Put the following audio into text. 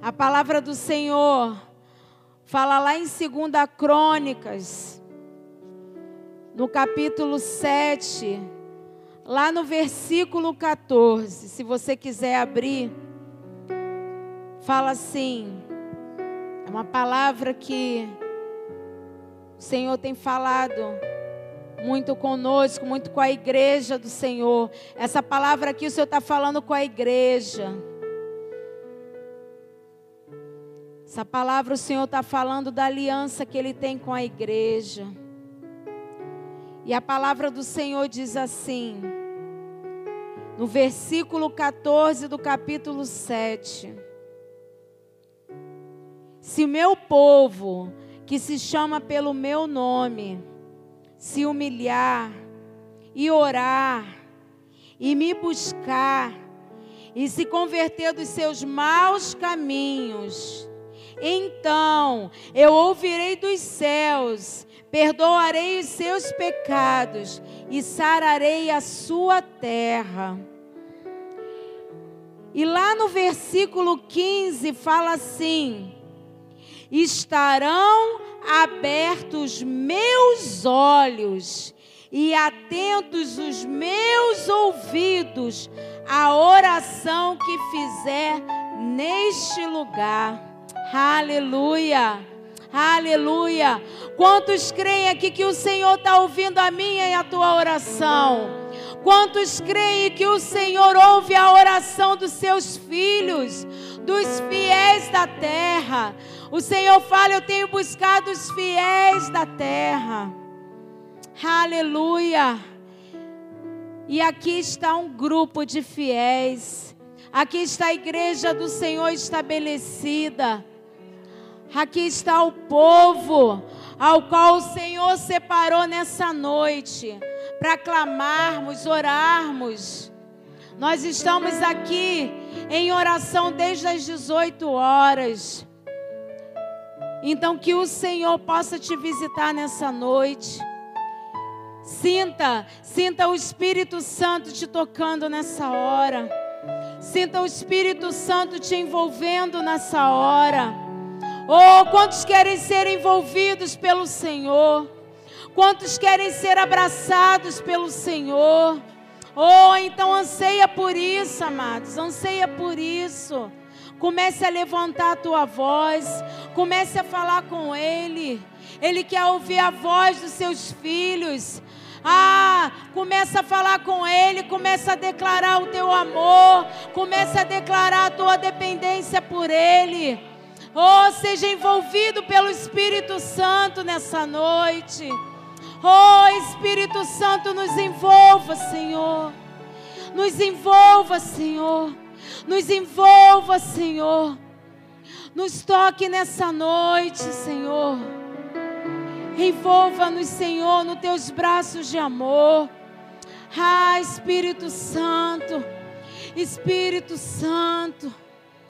A palavra do Senhor fala lá em 2 Crônicas, no capítulo 7, lá no versículo 14. Se você quiser abrir, fala assim: é uma palavra que o Senhor tem falado muito conosco, muito com a igreja do Senhor. Essa palavra aqui o Senhor está falando com a igreja. Essa palavra o Senhor está falando da aliança que Ele tem com a igreja. E a palavra do Senhor diz assim, no versículo 14 do capítulo 7. Se meu povo, que se chama pelo meu nome, se humilhar e orar e me buscar e se converter dos seus maus caminhos, então eu ouvirei dos céus, perdoarei os seus pecados e sararei a sua terra. E lá no versículo 15 fala assim: estarão abertos meus olhos e atentos os meus ouvidos à oração que fizer neste lugar. Aleluia. Aleluia. Quantos creem aqui que o Senhor está ouvindo a minha e a tua oração? Quantos creem que o Senhor ouve a oração dos seus filhos, dos fiéis da terra? O Senhor fala: Eu tenho buscado os fiéis da terra. Aleluia. E aqui está um grupo de fiéis. Aqui está a igreja do Senhor estabelecida. Aqui está o povo ao qual o Senhor separou nessa noite para clamarmos, orarmos. Nós estamos aqui em oração desde as 18 horas. Então que o Senhor possa te visitar nessa noite. Sinta, sinta o Espírito Santo te tocando nessa hora. Sinta o Espírito Santo te envolvendo nessa hora. Oh, quantos querem ser envolvidos pelo Senhor? Quantos querem ser abraçados pelo Senhor? Oh, então anseia por isso, amados, anseia por isso. Comece a levantar a tua voz, comece a falar com Ele. Ele quer ouvir a voz dos seus filhos. Ah, começa a falar com Ele, começa a declarar o teu amor, começa a declarar a tua dependência por Ele. Oh, seja envolvido pelo Espírito Santo nessa noite. Oh, Espírito Santo, nos envolva, Senhor. Nos envolva, Senhor. Nos envolva, Senhor. Nos toque nessa noite, Senhor. Envolva-nos, Senhor, nos teus braços de amor. Ah, Espírito Santo. Espírito Santo.